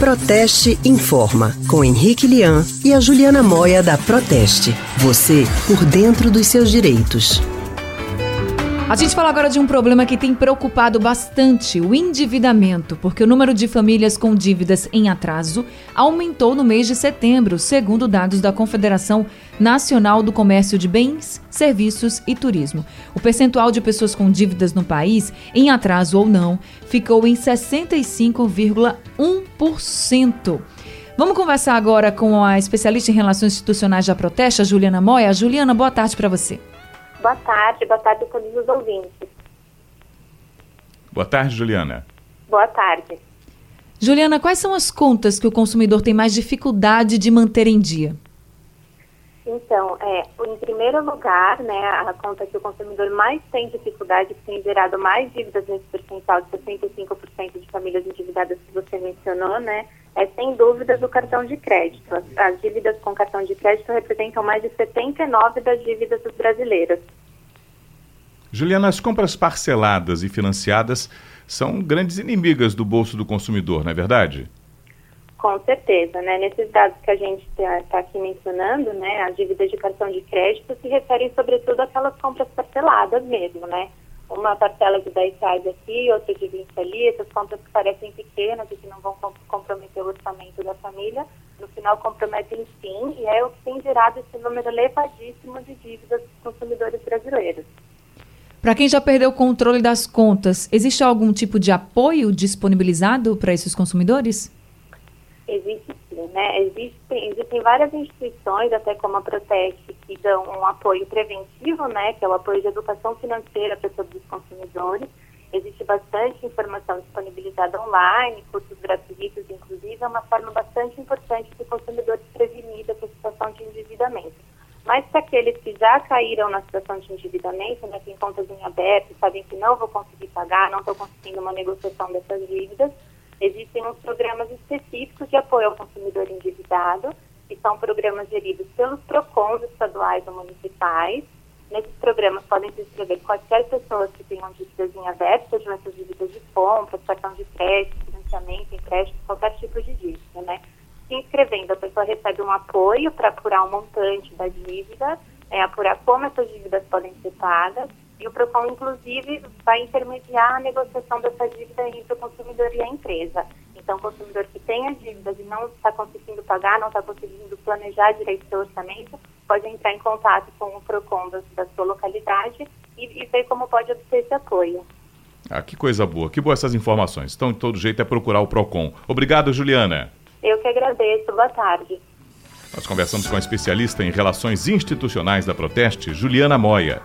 Proteste Informa, com Henrique Lian e a Juliana Moia da Proteste. Você por dentro dos seus direitos. A gente fala agora de um problema que tem preocupado bastante, o endividamento, porque o número de famílias com dívidas em atraso aumentou no mês de setembro, segundo dados da Confederação Nacional do Comércio de Bens, Serviços e Turismo. O percentual de pessoas com dívidas no país, em atraso ou não, ficou em 65,1%. Vamos conversar agora com a especialista em relações institucionais da Protesta, Juliana Moia. Juliana, boa tarde para você. Boa tarde, boa tarde a todos os ouvintes. Boa tarde, Juliana. Boa tarde. Juliana, quais são as contas que o consumidor tem mais dificuldade de manter em dia? Então, é, em primeiro lugar, né, a conta que o consumidor mais tem dificuldade, que tem gerado mais dívidas nesse percentual de 65% de famílias endividadas que você mencionou, né, é sem dúvidas o cartão de crédito. As, as, dívidas com cartão de crédito representam mais de 79 das dívidas dos brasileiros. Juliana, as compras parceladas e financiadas são grandes inimigas do bolso do consumidor, não é verdade? Com certeza, né? Nesses dados que a gente está tá aqui mencionando, né, as dívidas de cartão de crédito se referem sobretudo àquelas compras parceladas mesmo, né? Uma parcela de 10 reais aqui, outra de 20 ali, essas contas que parecem pequenas e que não vão comprometer o orçamento da família, no final comprometem sim, e é o que tem gerado esse número elevadíssimo de dívidas dos consumidores brasileiros. Para quem já perdeu o controle das contas, existe algum tipo de apoio disponibilizado para esses consumidores? Existe né? Existem, existem várias instituições, até como a Proteste, que dão um apoio preventivo, né? Que é o apoio de educação financeira para todos os consumidores. Existe bastante informação disponibilizada online, cursos gratuitos, inclusive, é uma forma bastante importante para o consumidor se prevenir dessa situação de endividamento. Mas para aqueles que já caíram na situação de endividamento, né, têm contas em aberto, sabem que não vou conseguir pagar, não estou conseguindo uma negociação dessas dívidas, Existem uns programas específicos de apoio ao consumidor endividado, que são programas geridos pelos PROCONs estaduais ou municipais. Nesses programas podem se inscrever quaisquer pessoas que tenham dívidas em aberto, sejam essas dívidas de compra, cartão de crédito, financiamento, empréstimo, qualquer tipo de dívida, né? Se inscrevendo, a pessoa recebe um apoio para apurar o montante da dívida, é, apurar como essas dívidas podem ser pagas e o PROCON, inclusive, vai intermediar a negociação dessa dívida entre o consumidor e a empresa. Então, o consumidor que tem as dívidas e não está conseguindo pagar, não está conseguindo planejar direito seu orçamento, pode entrar em contato com o PROCON da, da sua localidade e, e ver como pode obter esse apoio. Ah, que coisa boa. Que boas essas informações. Então, de todo jeito, é procurar o PROCON. Obrigado, Juliana. Eu que agradeço. Boa tarde. Nós conversamos com a especialista em relações institucionais da Proteste, Juliana Moia.